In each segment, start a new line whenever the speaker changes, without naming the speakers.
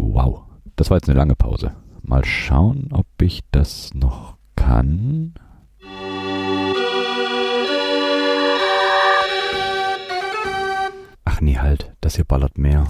Wow, das war jetzt eine lange Pause. Mal schauen, ob ich das noch kann. Ach nee, halt, das hier ballert mehr.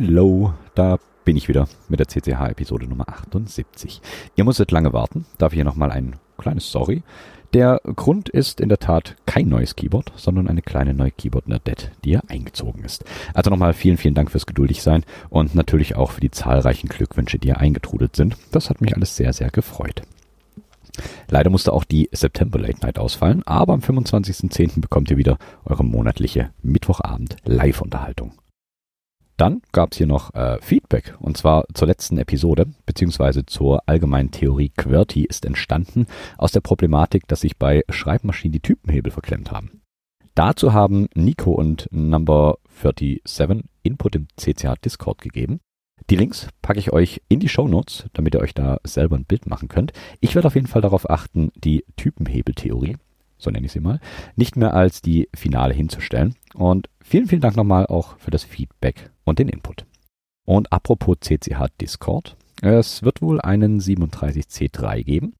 Hello, da bin ich wieder mit der CCH-Episode Nummer 78. Ihr musstet lange warten, dafür hier nochmal ein kleines Sorry. Der Grund ist in der Tat kein neues Keyboard, sondern eine kleine neue Keyboard-Nerdette, die hier eingezogen ist. Also nochmal vielen, vielen Dank fürs geduldig sein und natürlich auch für die zahlreichen Glückwünsche, die hier eingetrudelt sind. Das hat mich alles sehr, sehr gefreut. Leider musste auch die September Late Night ausfallen, aber am 25.10. bekommt ihr wieder eure monatliche Mittwochabend Live-Unterhaltung. Dann gab es hier noch äh, Feedback und zwar zur letzten Episode beziehungsweise zur allgemeinen Theorie QWERTY ist entstanden aus der Problematik, dass sich bei Schreibmaschinen die Typenhebel verklemmt haben. Dazu haben Nico und Number 37 Input im CCH Discord gegeben. Die Links packe ich euch in die Show Notes, damit ihr euch da selber ein Bild machen könnt. Ich werde auf jeden Fall darauf achten, die Typenhebeltheorie, so nenne ich sie mal, nicht mehr als die Finale hinzustellen. Und vielen, vielen Dank nochmal auch für das Feedback und den Input. Und apropos CCH Discord, es wird wohl einen 37C3 geben.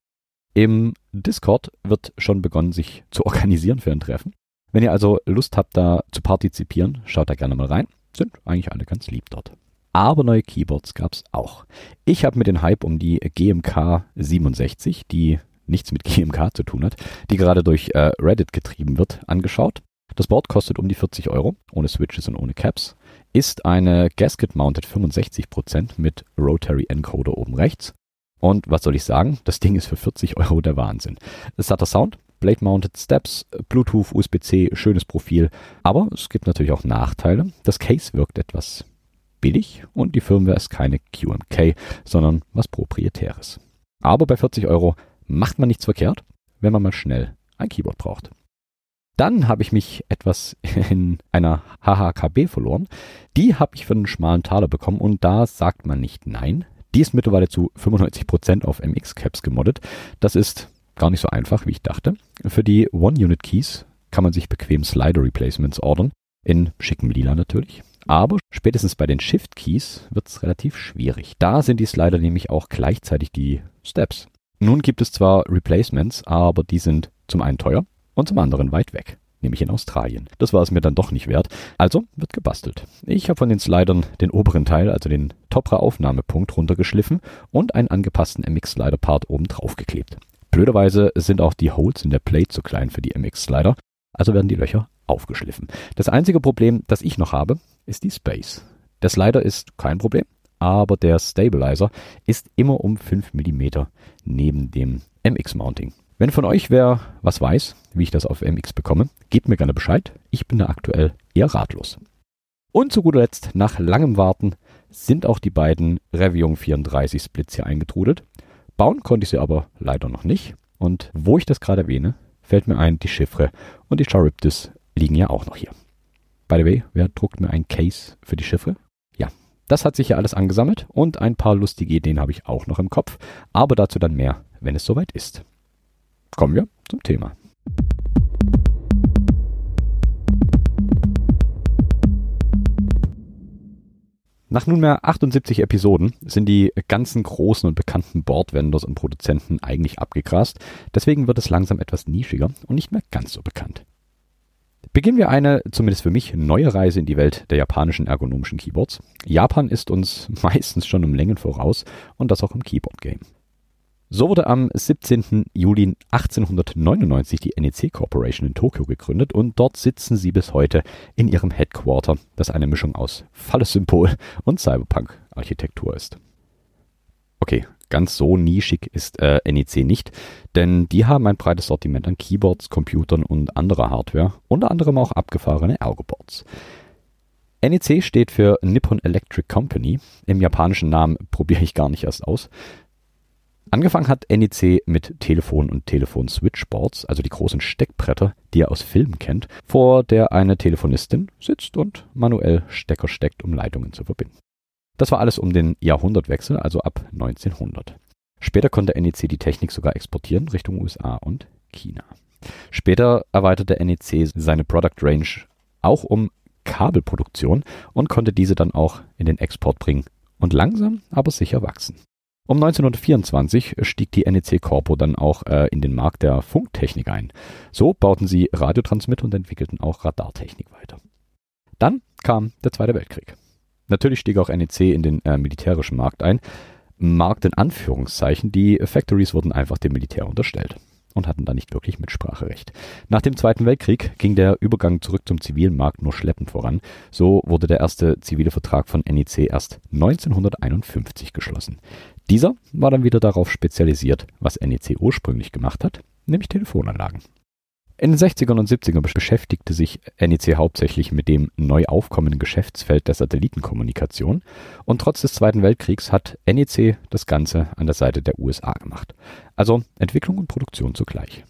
Im Discord wird schon begonnen, sich zu organisieren für ein Treffen. Wenn ihr also Lust habt, da zu partizipieren, schaut da gerne mal rein. Sind eigentlich alle ganz lieb dort. Aber neue Keyboards gab's auch. Ich habe mir den Hype um die GMK 67, die nichts mit GMK zu tun hat, die gerade durch äh, Reddit getrieben wird, angeschaut. Das Board kostet um die 40 Euro, ohne Switches und ohne Caps. Ist eine Gasket-Mounted 65% mit Rotary Encoder oben rechts. Und was soll ich sagen? Das Ding ist für 40 Euro der Wahnsinn. Der Sound, Blade-Mounted Steps, Bluetooth, USB-C, schönes Profil. Aber es gibt natürlich auch Nachteile. Das Case wirkt etwas billig und die Firmware ist keine QMK, sondern was Proprietäres. Aber bei 40 Euro macht man nichts verkehrt, wenn man mal schnell ein Keyboard braucht. Dann habe ich mich etwas in einer HHKB verloren. Die habe ich für einen schmalen Taler bekommen und da sagt man nicht nein. Die ist mittlerweile zu 95% auf MX-Caps gemoddet. Das ist gar nicht so einfach, wie ich dachte. Für die One-Unit-Keys kann man sich bequem Slider-Replacements ordern. In schickem Lila natürlich. Aber spätestens bei den Shift-Keys wird es relativ schwierig. Da sind die Slider nämlich auch gleichzeitig die Steps. Nun gibt es zwar Replacements, aber die sind zum einen teuer und zum anderen weit weg, nämlich in Australien. Das war es mir dann doch nicht wert, also wird gebastelt. Ich habe von den Slidern den oberen Teil, also den Topra-Aufnahmepunkt, runtergeschliffen und einen angepassten MX-Slider-Part oben drauf geklebt. Blöderweise sind auch die Holes in der Plate zu klein für die MX-Slider, also werden die Löcher aufgeschliffen. Das einzige Problem, das ich noch habe, ist die Space. Der Slider ist kein Problem, aber der Stabilizer ist immer um 5 mm neben dem MX-Mounting. Wenn von euch wer was weiß, wie ich das auf MX bekomme, gebt mir gerne Bescheid. Ich bin da aktuell eher ratlos. Und zu guter Letzt, nach langem Warten, sind auch die beiden Revion 34 Splits hier eingetrudelt. Bauen konnte ich sie aber leider noch nicht. Und wo ich das gerade erwähne, fällt mir ein, die Chiffre und die Charybdis liegen ja auch noch hier. By the way, wer druckt mir ein Case für die Chiffre? Ja, das hat sich ja alles angesammelt und ein paar lustige Ideen habe ich auch noch im Kopf, aber dazu dann mehr, wenn es soweit ist. Kommen wir zum Thema. Nach nunmehr 78 Episoden sind die ganzen großen und bekannten Boardvendors und Produzenten eigentlich abgegrast. Deswegen wird es langsam etwas nischiger und nicht mehr ganz so bekannt. Beginnen wir eine, zumindest für mich, neue Reise in die Welt der japanischen ergonomischen Keyboards. Japan ist uns meistens schon um Längen voraus und das auch im Keyboard-Game. So wurde am 17. Juli 1899 die NEC Corporation in Tokio gegründet und dort sitzen sie bis heute in ihrem Headquarter, das eine Mischung aus Falles-Symbol und Cyberpunk-Architektur ist. Okay, ganz so nischig ist äh, NEC nicht, denn die haben ein breites Sortiment an Keyboards, Computern und anderer Hardware, unter anderem auch abgefahrene Ergoboards. NEC steht für Nippon Electric Company. Im japanischen Namen probiere ich gar nicht erst aus. Angefangen hat NEC mit Telefon und Telefon-Switchboards, also die großen Steckbretter, die ihr aus Filmen kennt, vor der eine Telefonistin sitzt und manuell Stecker steckt, um Leitungen zu verbinden. Das war alles um den Jahrhundertwechsel, also ab 1900. Später konnte NEC die Technik sogar exportieren Richtung USA und China. Später erweiterte NEC seine Product Range auch um Kabelproduktion und konnte diese dann auch in den Export bringen und langsam aber sicher wachsen. Um 1924 stieg die NEC Corpo dann auch äh, in den Markt der Funktechnik ein. So bauten sie Radiotransmitter und entwickelten auch Radartechnik weiter. Dann kam der Zweite Weltkrieg. Natürlich stieg auch NEC in den äh, militärischen Markt ein. Markt in Anführungszeichen, die Factories wurden einfach dem Militär unterstellt und hatten da nicht wirklich Mitspracherecht. Nach dem Zweiten Weltkrieg ging der Übergang zurück zum zivilen Markt nur schleppend voran. So wurde der erste zivile Vertrag von NEC erst 1951 geschlossen. Dieser war dann wieder darauf spezialisiert, was NEC ursprünglich gemacht hat, nämlich Telefonanlagen. In den 60ern und 70ern beschäftigte sich NEC hauptsächlich mit dem neu aufkommenden Geschäftsfeld der Satellitenkommunikation und trotz des Zweiten Weltkriegs hat NEC das Ganze an der Seite der USA gemacht. Also Entwicklung und Produktion zugleich.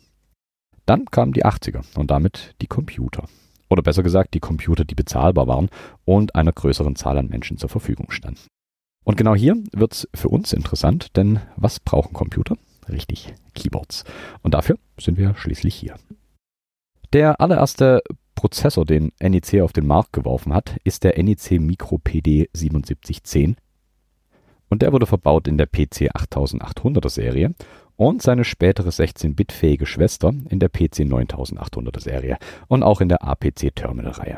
Dann kamen die 80er und damit die Computer. Oder besser gesagt, die Computer, die bezahlbar waren und einer größeren Zahl an Menschen zur Verfügung standen. Und genau hier wird es für uns interessant, denn was brauchen Computer? Richtig, Keyboards. Und dafür sind wir schließlich hier. Der allererste Prozessor, den NEC auf den Markt geworfen hat, ist der NEC Micro PD 7710. Und der wurde verbaut in der PC 8800er Serie und seine spätere 16-Bit-fähige Schwester in der PC 9800er Serie und auch in der APC Terminal Reihe.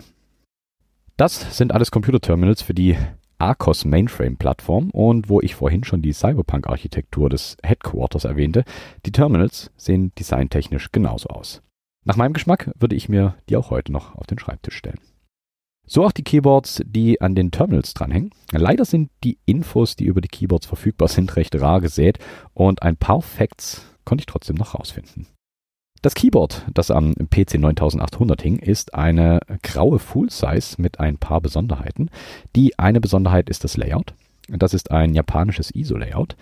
Das sind alles Computerterminals für die Arcos Mainframe Plattform und wo ich vorhin schon die Cyberpunk Architektur des Headquarters erwähnte, die Terminals sehen designtechnisch genauso aus. Nach meinem Geschmack würde ich mir die auch heute noch auf den Schreibtisch stellen. So auch die Keyboards, die an den Terminals dranhängen. Leider sind die Infos, die über die Keyboards verfügbar sind, recht rar gesät und ein paar Facts konnte ich trotzdem noch rausfinden. Das Keyboard, das am PC 9800 hing, ist eine graue Full-Size mit ein paar Besonderheiten. Die eine Besonderheit ist das Layout. Das ist ein japanisches ISO-Layout.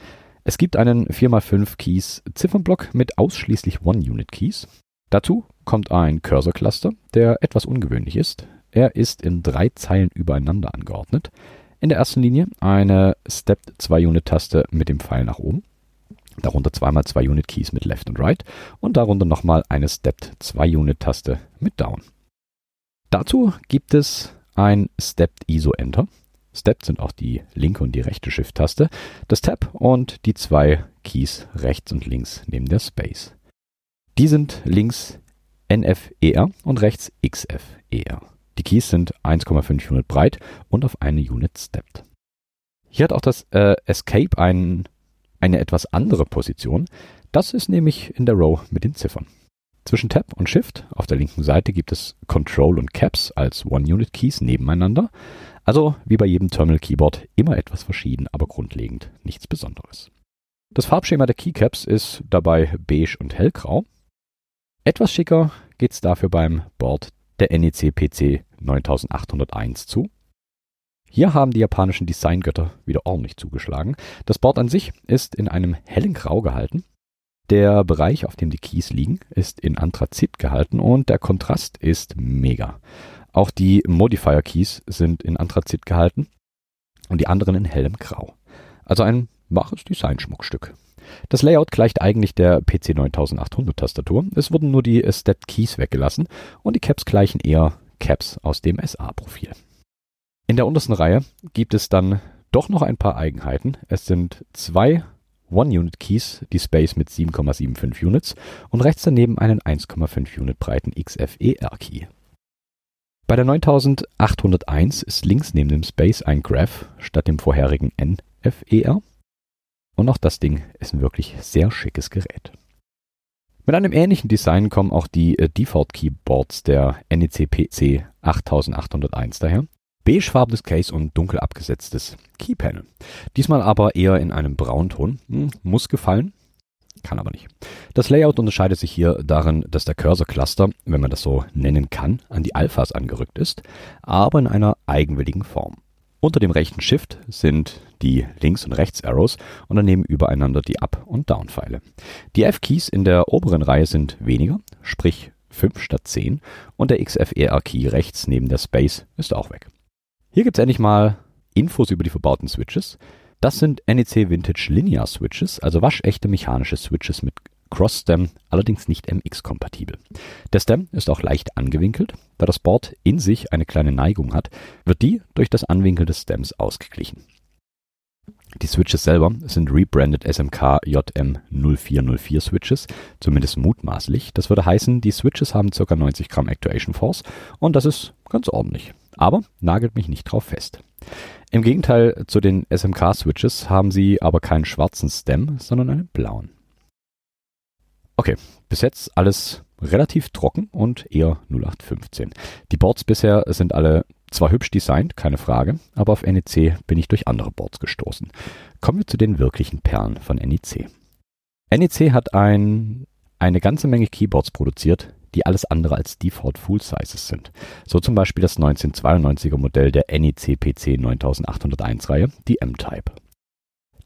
Es gibt einen 4x5 Keys Ziffernblock mit ausschließlich One-Unit-Keys. Dazu kommt ein Cursor-Cluster, der etwas ungewöhnlich ist. Er ist in drei Zeilen übereinander angeordnet. In der ersten Linie eine Stepped 2-Unit-Taste mit dem Pfeil nach oben darunter zweimal zwei Unit Keys mit Left und Right und darunter nochmal eine Stepped 2 Unit Taste mit Down. Dazu gibt es ein Stepped ISO Enter. Stepped sind auch die linke und die rechte Shift-Taste, das Tab und die zwei Keys rechts und links neben der Space. Die sind links NFER und rechts XFER. Die Keys sind 1,5 Unit breit und auf eine Unit stepped. Hier hat auch das äh, Escape einen eine etwas andere Position. Das ist nämlich in der Row mit den Ziffern. Zwischen Tab und Shift auf der linken Seite gibt es Control und Caps als One-Unit-Keys nebeneinander. Also wie bei jedem Terminal-Keyboard immer etwas verschieden, aber grundlegend nichts Besonderes. Das Farbschema der Keycaps ist dabei beige und hellgrau. Etwas schicker geht's dafür beim Board der NEC PC 9801 zu. Hier haben die japanischen Designgötter wieder ordentlich zugeschlagen. Das Board an sich ist in einem hellen Grau gehalten. Der Bereich, auf dem die Keys liegen, ist in Anthrazit gehalten und der Kontrast ist mega. Auch die Modifier Keys sind in Anthrazit gehalten und die anderen in hellem Grau. Also ein wahres Designschmuckstück. Das Layout gleicht eigentlich der PC 9800 Tastatur. Es wurden nur die Stepped Keys weggelassen und die Caps gleichen eher Caps aus dem SA-Profil. In der untersten Reihe gibt es dann doch noch ein paar Eigenheiten. Es sind zwei One-Unit-Keys, die Space mit 7,75 Units und rechts daneben einen 1,5 Unit breiten XFER-Key. Bei der 9801 ist links neben dem Space ein Graph statt dem vorherigen NFER. Und auch das Ding ist ein wirklich sehr schickes Gerät. Mit einem ähnlichen Design kommen auch die äh, Default Keyboards der NEC PC 8801 daher beigefarbenes Case und dunkel abgesetztes Keypanel. Diesmal aber eher in einem Braunton. Hm, muss gefallen. kann aber nicht. Das Layout unterscheidet sich hier darin, dass der Cursor-Cluster, wenn man das so nennen kann, an die Alphas angerückt ist, aber in einer eigenwilligen Form. Unter dem rechten Shift sind die Links- und Rechts-Arrows und daneben übereinander die Up- und Down-Pfeile. Die F-Keys in der oberen Reihe sind weniger, sprich 5 statt 10 und der XFER-Key rechts neben der Space ist auch weg. Hier gibt's endlich mal Infos über die verbauten Switches. Das sind NEC Vintage Linear Switches, also waschechte mechanische Switches mit Cross-Stem, allerdings nicht MX-kompatibel. Der Stem ist auch leicht angewinkelt. Da das Board in sich eine kleine Neigung hat, wird die durch das Anwinkeln des Stems ausgeglichen. Die Switches selber sind rebranded SMK JM0404 Switches, zumindest mutmaßlich. Das würde heißen, die Switches haben ca. 90 Gramm Actuation Force und das ist ganz ordentlich. Aber nagelt mich nicht drauf fest. Im Gegenteil zu den SMK Switches haben sie aber keinen schwarzen Stem, sondern einen blauen. Okay, bis jetzt alles relativ trocken und eher 0815. Die Boards bisher sind alle zwar hübsch designt, keine Frage, aber auf NEC bin ich durch andere Boards gestoßen. Kommen wir zu den wirklichen Perlen von NEC. NEC hat ein, eine ganze Menge Keyboards produziert, die alles andere als Default Full Sizes sind. So zum Beispiel das 1992er Modell der NEC PC 9801 Reihe, die M-Type.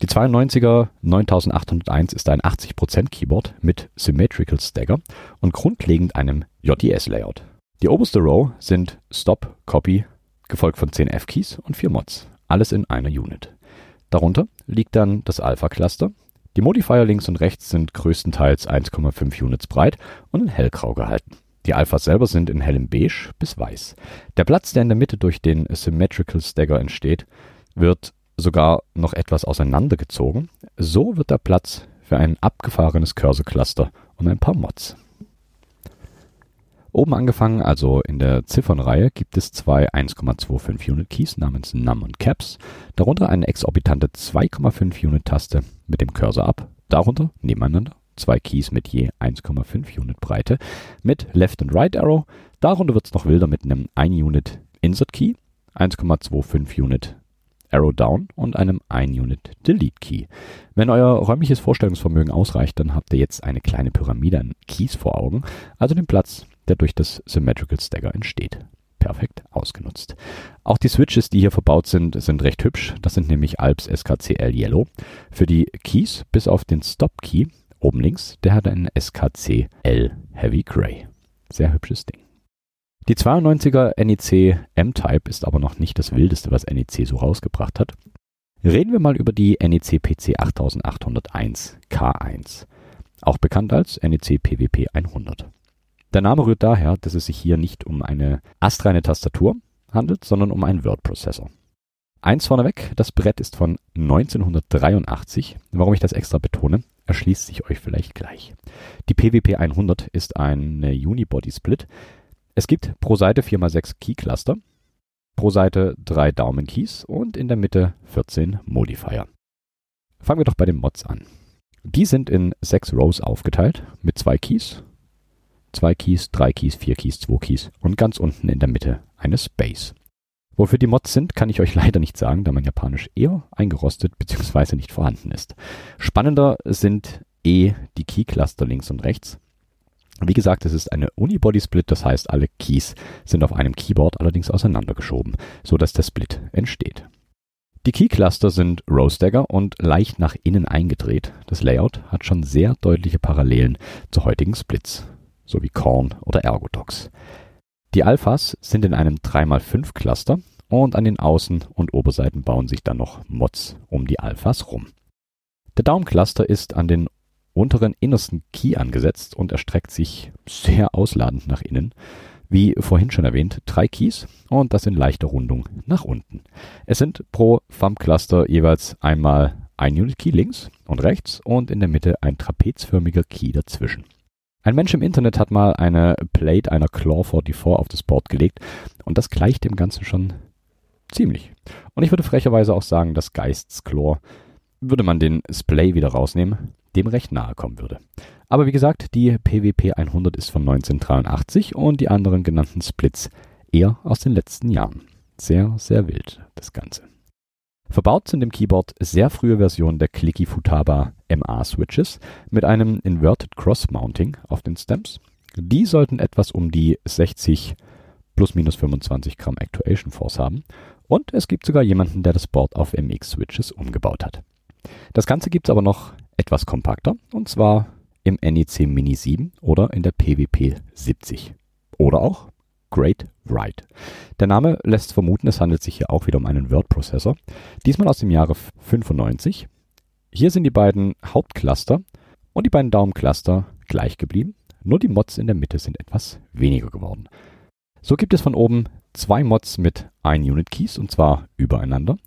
Die 92er 9801 ist ein 80% Keyboard mit Symmetrical Stagger und grundlegend einem JDS-Layout. Die oberste Row sind Stop, Copy, gefolgt von 10 F-Keys und 4 Mods. Alles in einer Unit. Darunter liegt dann das Alpha-Cluster. Die Modifier links und rechts sind größtenteils 1,5 Units breit und in hellgrau gehalten. Die Alphas selber sind in hellem Beige bis Weiß. Der Platz, der in der Mitte durch den Symmetrical Stagger entsteht, wird sogar noch etwas auseinandergezogen. So wird der Platz für ein abgefahrenes Cursor-Cluster und ein paar Mods. Oben angefangen, also in der Ziffernreihe, gibt es zwei 1,25 Unit Keys namens Num und Caps, darunter eine exorbitante 2,5 Unit Taste mit dem Cursor ab, darunter nebeneinander zwei Keys mit je 1,5 Unit Breite mit Left und Right Arrow, darunter wird es noch wilder mit einem 1 Unit Insert Key, 1,25 Unit Arrow Down und einem 1 Unit Delete Key. Wenn euer räumliches Vorstellungsvermögen ausreicht, dann habt ihr jetzt eine kleine Pyramide an Keys vor Augen, also den Platz, der durch das Symmetrical Stagger entsteht. Perfekt ausgenutzt. Auch die Switches, die hier verbaut sind, sind recht hübsch. Das sind nämlich Alps SKCL Yellow. Für die Keys, bis auf den Stop Key, oben links, der hat einen SKCL Heavy Gray. Sehr hübsches Ding. Die 92er NEC M-Type ist aber noch nicht das wildeste, was NEC so rausgebracht hat. Reden wir mal über die NEC PC 8801 K1, auch bekannt als NEC PWP 100. Der Name rührt daher, dass es sich hier nicht um eine astreine Tastatur handelt, sondern um einen Word-Prozessor. Eins vorneweg, das Brett ist von 1983. Warum ich das extra betone, erschließt sich euch vielleicht gleich. Die PWP 100 ist eine Unibody-Split. Es gibt pro Seite 4x6 Key-Cluster, pro Seite drei Daumen-Keys und in der Mitte 14 Modifier. Fangen wir doch bei den Mods an. Die sind in sechs Rows aufgeteilt mit zwei Keys zwei Keys, drei Keys, vier Keys, zwei Keys und ganz unten in der Mitte eine Space. Wofür die Mods sind, kann ich euch leider nicht sagen, da mein Japanisch eher eingerostet bzw. nicht vorhanden ist. Spannender sind eh die Key-Cluster links und rechts. Wie gesagt, es ist eine Unibody-Split, das heißt, alle Keys sind auf einem Keyboard allerdings auseinandergeschoben, so dass der Split entsteht. Die Key-Cluster sind Row-Stagger und leicht nach innen eingedreht. Das Layout hat schon sehr deutliche Parallelen zu heutigen Splits sowie Korn oder Ergodox. Die Alphas sind in einem 3x5 Cluster und an den Außen- und Oberseiten bauen sich dann noch Mods um die Alphas rum. Der Daumencluster ist an den unteren innersten Key angesetzt und erstreckt sich sehr ausladend nach innen. Wie vorhin schon erwähnt, drei Keys und das in leichter Rundung nach unten. Es sind pro Thumb-Cluster jeweils einmal ein Unit Key links und rechts und in der Mitte ein trapezförmiger Key dazwischen. Ein Mensch im Internet hat mal eine Plate einer Claw 44 auf das Board gelegt und das gleicht dem Ganzen schon ziemlich. Und ich würde frecherweise auch sagen, dass Geists Claw, würde man den Splay wieder rausnehmen, dem recht nahe kommen würde. Aber wie gesagt, die PWP 100 ist von 1983 und die anderen genannten Splits eher aus den letzten Jahren. Sehr, sehr wild, das Ganze. Verbaut sind im Keyboard sehr frühe Versionen der Clicky Futaba MA Switches mit einem Inverted Cross Mounting auf den Stems. Die sollten etwas um die 60 plus minus 25 Gramm Actuation Force haben. Und es gibt sogar jemanden, der das Board auf MX Switches umgebaut hat. Das Ganze gibt es aber noch etwas kompakter und zwar im NEC Mini 7 oder in der PWP 70. Oder auch Great Write. Der Name lässt vermuten, es handelt sich hier auch wieder um einen Word-Prozessor, diesmal aus dem Jahre 95. Hier sind die beiden Hauptcluster und die beiden Daumencluster gleich geblieben, nur die Mods in der Mitte sind etwas weniger geworden. So gibt es von oben zwei Mods mit ein Unit Keys und zwar übereinander.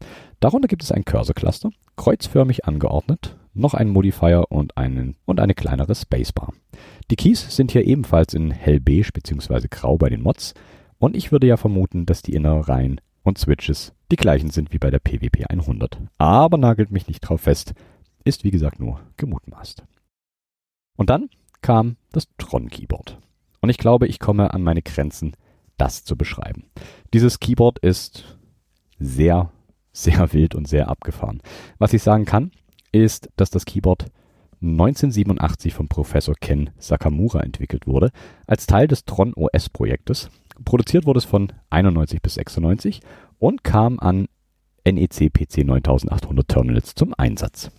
Darunter gibt es ein Cursor Cluster, kreuzförmig angeordnet, noch einen Modifier und, einen, und eine kleinere Spacebar. Die Keys sind hier ebenfalls in hellbeige bzw. grau bei den Mods und ich würde ja vermuten, dass die Innereien und Switches die gleichen sind wie bei der PWP 100. Aber nagelt mich nicht drauf fest, ist wie gesagt nur gemutmaßt. Und dann kam das Tron Keyboard. Und ich glaube, ich komme an meine Grenzen, das zu beschreiben. Dieses Keyboard ist sehr, sehr wild und sehr abgefahren. Was ich sagen kann, ist, dass das Keyboard 1987 vom Professor Ken Sakamura entwickelt wurde, als Teil des Tron OS Projektes. Produziert wurde es von 91 bis 96 und kam an NEC PC 9800 Terminals zum Einsatz.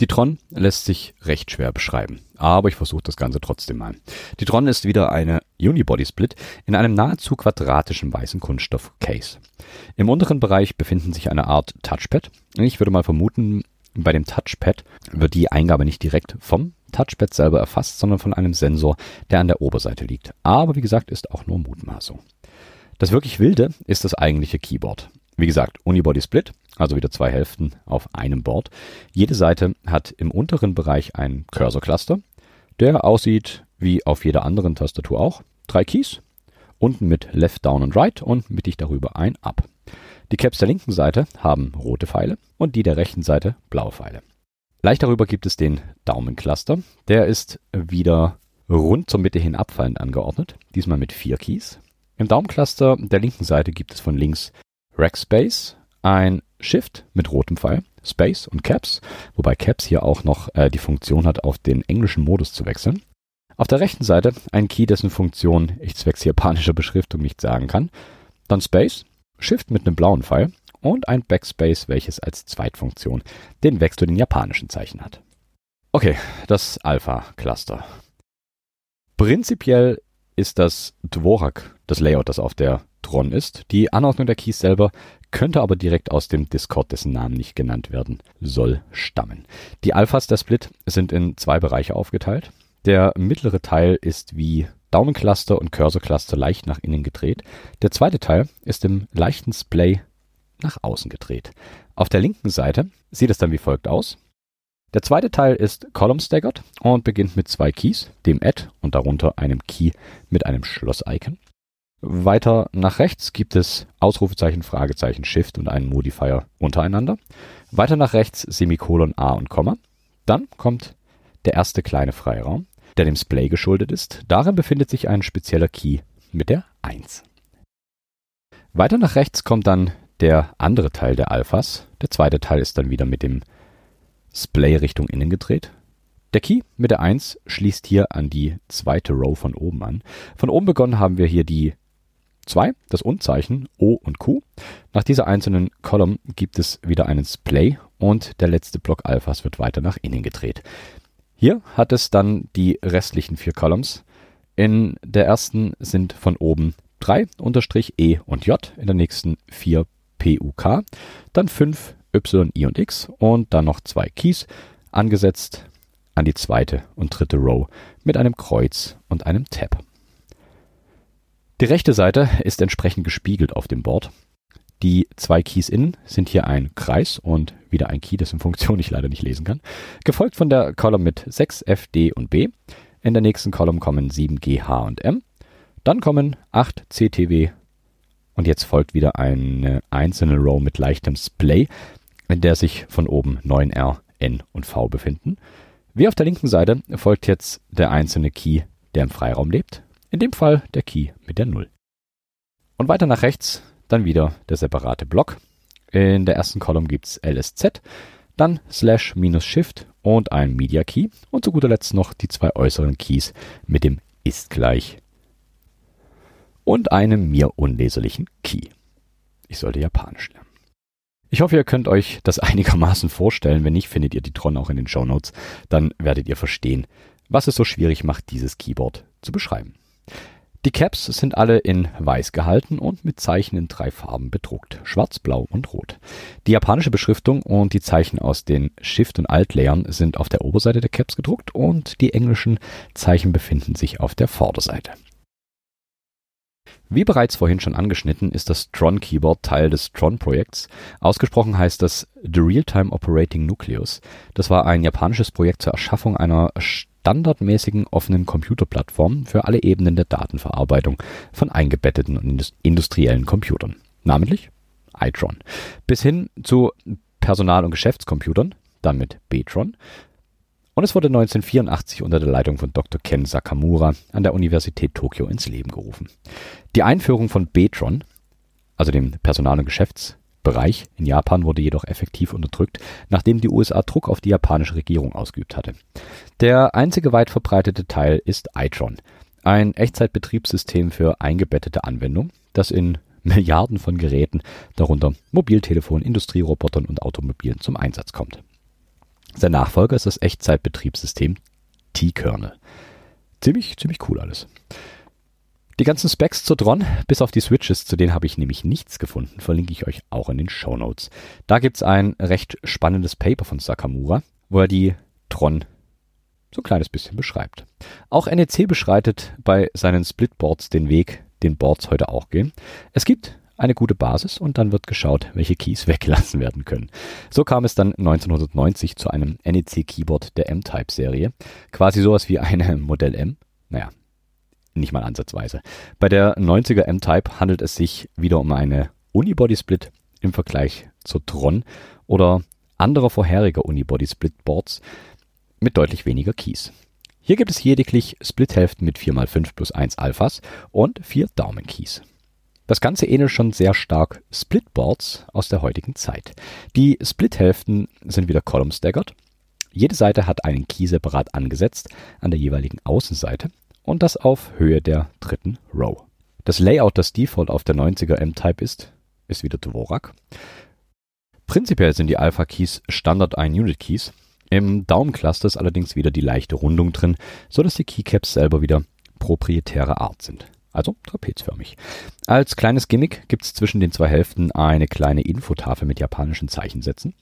Die Tron lässt sich recht schwer beschreiben, aber ich versuche das Ganze trotzdem mal. Die Tron ist wieder eine Unibody Split in einem nahezu quadratischen weißen Kunststoff Case. Im unteren Bereich befinden sich eine Art Touchpad. Ich würde mal vermuten, bei dem Touchpad wird die Eingabe nicht direkt vom Touchpad selber erfasst, sondern von einem Sensor, der an der Oberseite liegt. Aber wie gesagt, ist auch nur Mutmaßung. Das wirklich Wilde ist das eigentliche Keyboard. Wie gesagt, Unibody Split, also wieder zwei Hälften auf einem Board. Jede Seite hat im unteren Bereich ein Cursor-Cluster, der aussieht wie auf jeder anderen Tastatur auch. Drei Keys, unten mit Left, Down und Right und mittig darüber ein Up. Die Caps der linken Seite haben rote Pfeile und die der rechten Seite blaue Pfeile. Leicht darüber gibt es den Daumencluster. Der ist wieder rund zur Mitte hin abfallend angeordnet, diesmal mit vier Keys. Im Daumencluster der linken Seite gibt es von links Rackspace, ein Shift mit rotem Pfeil, Space und Caps, wobei Caps hier auch noch äh, die Funktion hat, auf den englischen Modus zu wechseln. Auf der rechten Seite ein Key, dessen Funktion ich zwecks japanischer Beschriftung nicht sagen kann. Dann Space, Shift mit einem blauen Pfeil und ein Backspace, welches als Zweitfunktion den Wechsel in japanischen Zeichen hat. Okay, das Alpha-Cluster. Prinzipiell ist das Dvorak das Layout, das auf der Tron ist. Die Anordnung der Keys selber könnte aber direkt aus dem Discord, dessen Namen nicht genannt werden soll, stammen. Die Alphas der Split sind in zwei Bereiche aufgeteilt. Der mittlere Teil ist wie Daumencluster und Cursorcluster leicht nach innen gedreht. Der zweite Teil ist im leichten Splay nach außen gedreht. Auf der linken Seite sieht es dann wie folgt aus. Der zweite Teil ist Column Staggered und beginnt mit zwei Keys, dem Add und darunter einem Key mit einem Schloss-Icon. Weiter nach rechts gibt es Ausrufezeichen, Fragezeichen, Shift und einen Modifier untereinander. Weiter nach rechts Semikolon, A und Komma. Dann kommt der erste kleine Freiraum der dem Splay geschuldet ist. Darin befindet sich ein spezieller Key mit der 1. Weiter nach rechts kommt dann der andere Teil der Alphas. Der zweite Teil ist dann wieder mit dem Splay Richtung innen gedreht. Der Key mit der 1 schließt hier an die zweite Row von oben an. Von oben begonnen haben wir hier die 2, das Unzeichen O und Q. Nach dieser einzelnen Column gibt es wieder einen Splay und der letzte Block Alphas wird weiter nach innen gedreht. Hier hat es dann die restlichen vier Columns. In der ersten sind von oben 3 Unterstrich E und J, in der nächsten 4 P, U, K, dann 5 Y, I und X und dann noch zwei Keys angesetzt an die zweite und dritte Row mit einem Kreuz und einem Tab. Die rechte Seite ist entsprechend gespiegelt auf dem Board die zwei Keys innen sind hier ein Kreis und wieder ein Key, dessen Funktion ich leider nicht lesen kann. Gefolgt von der Column mit 6 F, D und B. In der nächsten Column kommen 7 G, H und M. Dann kommen 8 C, T, W. Und jetzt folgt wieder eine einzelne Row mit leichtem Splay, in der sich von oben 9 R, N und V befinden. Wie auf der linken Seite folgt jetzt der einzelne Key, der im Freiraum lebt. In dem Fall der Key mit der 0. Und weiter nach rechts dann wieder der separate Block. In der ersten Column gibt's LSZ, dann Slash minus Shift und ein Media Key und zu guter Letzt noch die zwei äußeren Keys mit dem ist gleich und einem mir unleserlichen Key. Ich sollte Japanisch lernen. Ich hoffe, ihr könnt euch das einigermaßen vorstellen. Wenn nicht, findet ihr die Tron auch in den Show Notes. Dann werdet ihr verstehen, was es so schwierig macht, dieses Keyboard zu beschreiben. Die Caps sind alle in weiß gehalten und mit Zeichen in drei Farben bedruckt. Schwarz, Blau und Rot. Die japanische Beschriftung und die Zeichen aus den Shift- und Alt-Layern sind auf der Oberseite der Caps gedruckt und die englischen Zeichen befinden sich auf der Vorderseite. Wie bereits vorhin schon angeschnitten, ist das Tron Keyboard Teil des Tron-Projekts. Ausgesprochen heißt das The Real-Time Operating Nucleus. Das war ein japanisches Projekt zur Erschaffung einer standardmäßigen offenen Computerplattform für alle Ebenen der Datenverarbeitung von eingebetteten und industriellen Computern, namentlich iTron, bis hin zu Personal- und Geschäftscomputern, dann mit Betron, und es wurde 1984 unter der Leitung von Dr. Ken Sakamura an der Universität Tokio ins Leben gerufen. Die Einführung von Betron, also dem Personal- und Geschäftsbereich in Japan, wurde jedoch effektiv unterdrückt, nachdem die USA Druck auf die japanische Regierung ausgeübt hatte. Der einzige weit verbreitete Teil ist iTron, ein Echtzeitbetriebssystem für eingebettete Anwendungen, das in Milliarden von Geräten, darunter Mobiltelefonen, Industrierobotern und Automobilen zum Einsatz kommt. Sein Nachfolger ist das Echtzeitbetriebssystem T-Kernel. Ziemlich, ziemlich cool alles. Die ganzen Specs zur Tron, bis auf die Switches, zu denen habe ich nämlich nichts gefunden, verlinke ich euch auch in den Show Notes. Da gibt's ein recht spannendes Paper von Sakamura, wo er die Tron so ein kleines bisschen beschreibt. Auch NEC beschreitet bei seinen Splitboards den Weg, den Boards heute auch gehen. Es gibt eine gute Basis und dann wird geschaut, welche Keys weggelassen werden können. So kam es dann 1990 zu einem NEC-Keyboard der M-Type-Serie. Quasi sowas wie eine Modell M. Naja, nicht mal ansatzweise. Bei der 90er M-Type handelt es sich wieder um eine Unibody-Split im Vergleich zur Tron oder anderer vorheriger Unibody-Split-Boards mit deutlich weniger Keys. Hier gibt es lediglich Split-Hälften mit 4x5 plus 1 Alphas und 4 Daumen-Keys. Das Ganze ähnelt schon sehr stark Splitboards aus der heutigen Zeit. Die Splithälften sind wieder column staggered. Jede Seite hat einen Key separat angesetzt an der jeweiligen Außenseite und das auf Höhe der dritten Row. Das Layout, das Default auf der 90er M-Type ist, ist wieder Dvorak. Prinzipiell sind die Alpha-Keys Standard 1-Unit-Keys. Im Daumencluster ist allerdings wieder die leichte Rundung drin, so dass die Keycaps selber wieder proprietäre Art sind also trapezförmig. Als kleines Gimmick gibt es zwischen den zwei Hälften eine kleine Infotafel mit japanischen Zeichensätzen.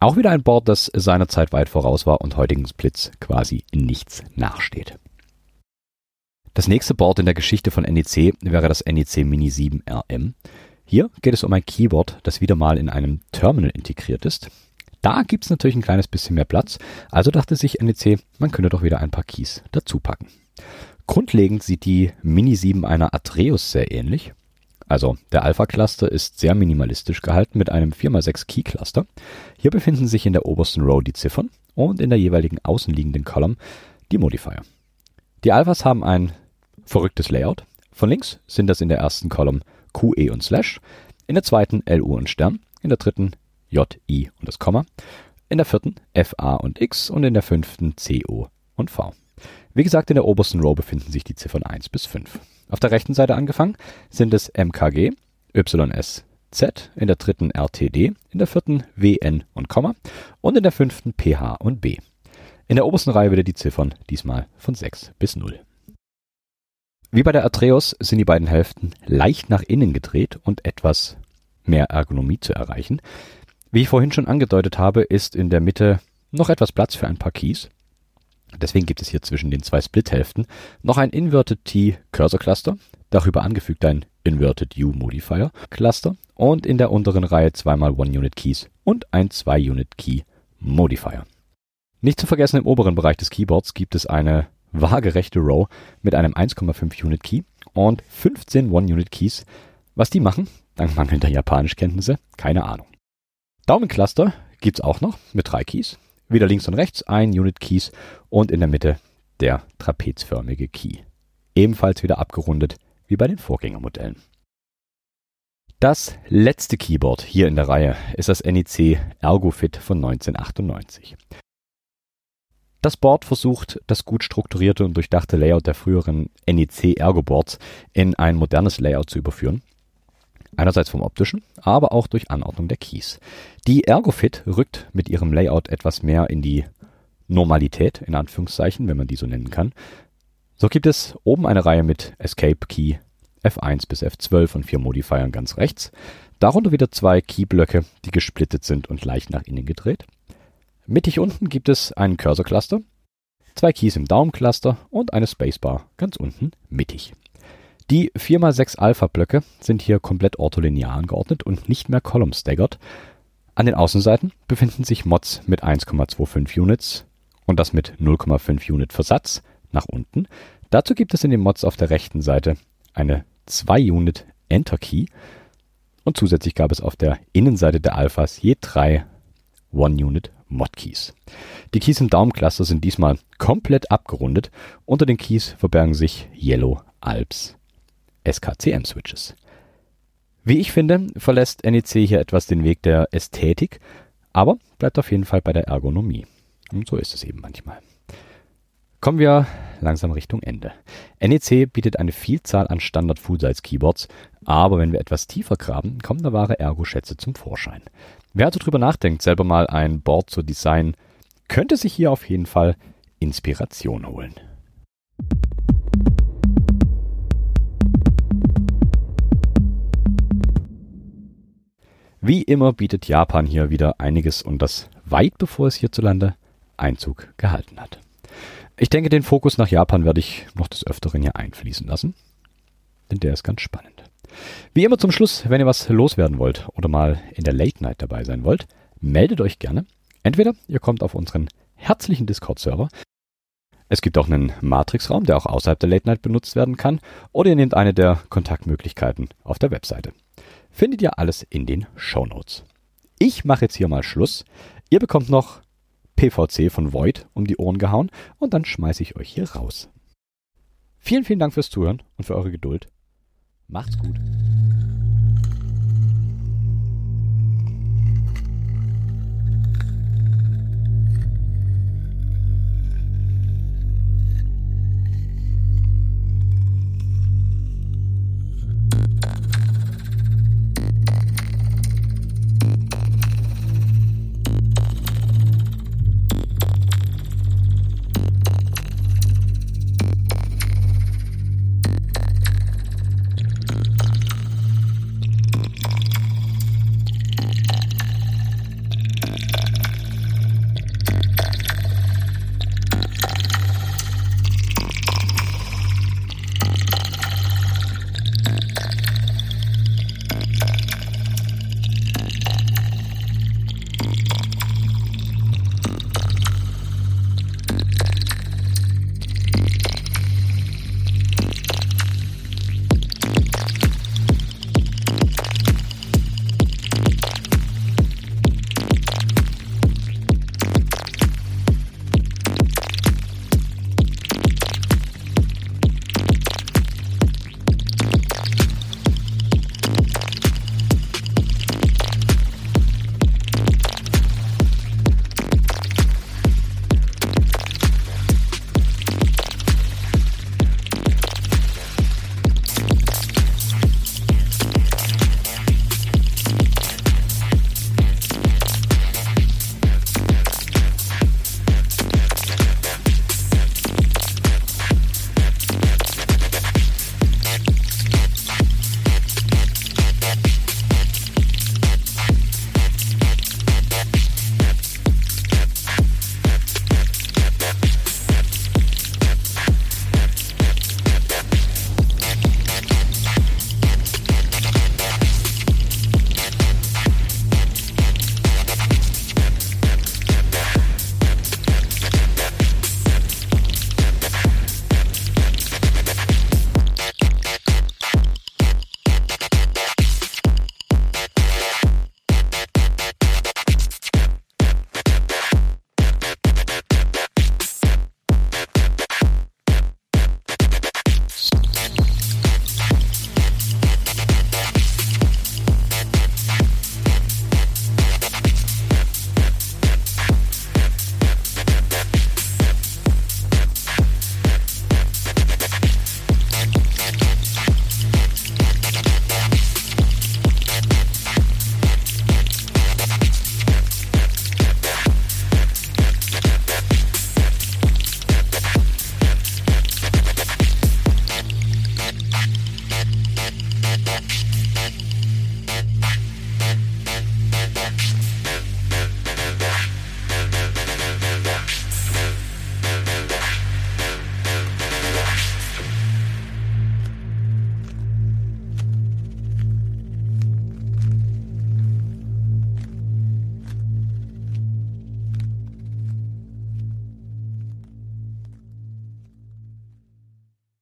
Auch wieder ein Board, das seinerzeit weit voraus war und heutigen Splits quasi nichts nachsteht. Das nächste Board in der Geschichte von NEC wäre das NEC Mini 7 RM. Hier geht es um ein Keyboard, das wieder mal in einem Terminal integriert ist. Da gibt es natürlich ein kleines bisschen mehr Platz, also dachte sich NEC, man könnte doch wieder ein paar Keys dazu packen. Grundlegend sieht die Mini 7 einer Atreus sehr ähnlich. Also der Alpha-Cluster ist sehr minimalistisch gehalten mit einem 4x6 Key-Cluster. Hier befinden sich in der obersten Row die Ziffern und in der jeweiligen außenliegenden Column die Modifier. Die Alphas haben ein verrücktes Layout. Von links sind das in der ersten Column QE und Slash, in der zweiten LU und Stern, in der dritten J, I und das Komma, in der vierten FA und X und in der fünften CO und V. Wie gesagt, in der obersten Row befinden sich die Ziffern 1 bis 5. Auf der rechten Seite angefangen sind es MKG, YS, Z, in der dritten RTD, in der vierten WN und Komma und in der fünften PH und B. In der obersten Reihe wieder die Ziffern, diesmal von 6 bis 0. Wie bei der Atreus sind die beiden Hälften leicht nach innen gedreht und etwas mehr Ergonomie zu erreichen. Wie ich vorhin schon angedeutet habe, ist in der Mitte noch etwas Platz für ein paar Keys. Deswegen gibt es hier zwischen den zwei Split-Hälften noch ein Inverted T Cursor Cluster, darüber angefügt ein Inverted U Modifier Cluster und in der unteren Reihe zweimal One-Unit Keys und ein 2-Unit Key Modifier. Nicht zu vergessen, im oberen Bereich des Keyboards gibt es eine waagerechte Row mit einem 1,5 Unit Key und 15 One-Unit Keys. Was die machen, dank mangelnder Japanischkenntnisse, keine Ahnung. Daumencluster gibt's auch noch mit drei Keys, wieder links und rechts ein Unit Keys und in der Mitte der trapezförmige Key. Ebenfalls wieder abgerundet wie bei den Vorgängermodellen. Das letzte Keyboard hier in der Reihe ist das NEC ErgoFit von 1998. Das Board versucht, das gut strukturierte und durchdachte Layout der früheren NEC Ergo Boards in ein modernes Layout zu überführen. Einerseits vom optischen, aber auch durch Anordnung der Keys. Die ErgoFit rückt mit ihrem Layout etwas mehr in die Normalität, in Anführungszeichen, wenn man die so nennen kann. So gibt es oben eine Reihe mit Escape Key, F1 bis F12 und vier Modifiern ganz rechts. Darunter wieder zwei Keyblöcke, die gesplittet sind und leicht nach innen gedreht. Mittig unten gibt es einen Cursor-Cluster, zwei Keys im Daumencluster und eine Spacebar ganz unten mittig. Die 4x6 Alpha-Blöcke sind hier komplett ortholinear angeordnet und nicht mehr column staggered. An den Außenseiten befinden sich Mods mit 1,25 Units und das mit 0,5 Unit Versatz nach unten. Dazu gibt es in den Mods auf der rechten Seite eine 2-Unit Enter Key und zusätzlich gab es auf der Innenseite der Alphas je drei 1-Unit Mod Keys. Die Keys im Daumencluster sind diesmal komplett abgerundet. Unter den Keys verbergen sich Yellow Alps SKCM Switches. Wie ich finde, verlässt NEC hier etwas den Weg der Ästhetik, aber bleibt auf jeden Fall bei der Ergonomie. Und so ist es eben manchmal. Kommen wir langsam Richtung Ende. NEC bietet eine Vielzahl an Standard Full-Size Keyboards, aber wenn wir etwas tiefer graben, kommen da wahre Ergo-Schätze zum Vorschein. Wer also drüber nachdenkt, selber mal ein Board zu designen, könnte sich hier auf jeden Fall Inspiration holen. Wie immer bietet Japan hier wieder einiges und das weit bevor es hierzulande Einzug gehalten hat. Ich denke, den Fokus nach Japan werde ich noch des Öfteren hier einfließen lassen. Denn der ist ganz spannend. Wie immer zum Schluss, wenn ihr was loswerden wollt oder mal in der Late Night dabei sein wollt, meldet euch gerne. Entweder ihr kommt auf unseren herzlichen Discord-Server. Es gibt auch einen Matrix-Raum, der auch außerhalb der Late Night benutzt werden kann. Oder ihr nehmt eine der Kontaktmöglichkeiten auf der Webseite. Findet ihr alles in den Show Notes. Ich mache jetzt hier mal Schluss. Ihr bekommt noch PVC von Void um die Ohren gehauen und dann schmeiße ich euch hier raus. Vielen, vielen Dank fürs Zuhören und für eure Geduld. Macht's gut.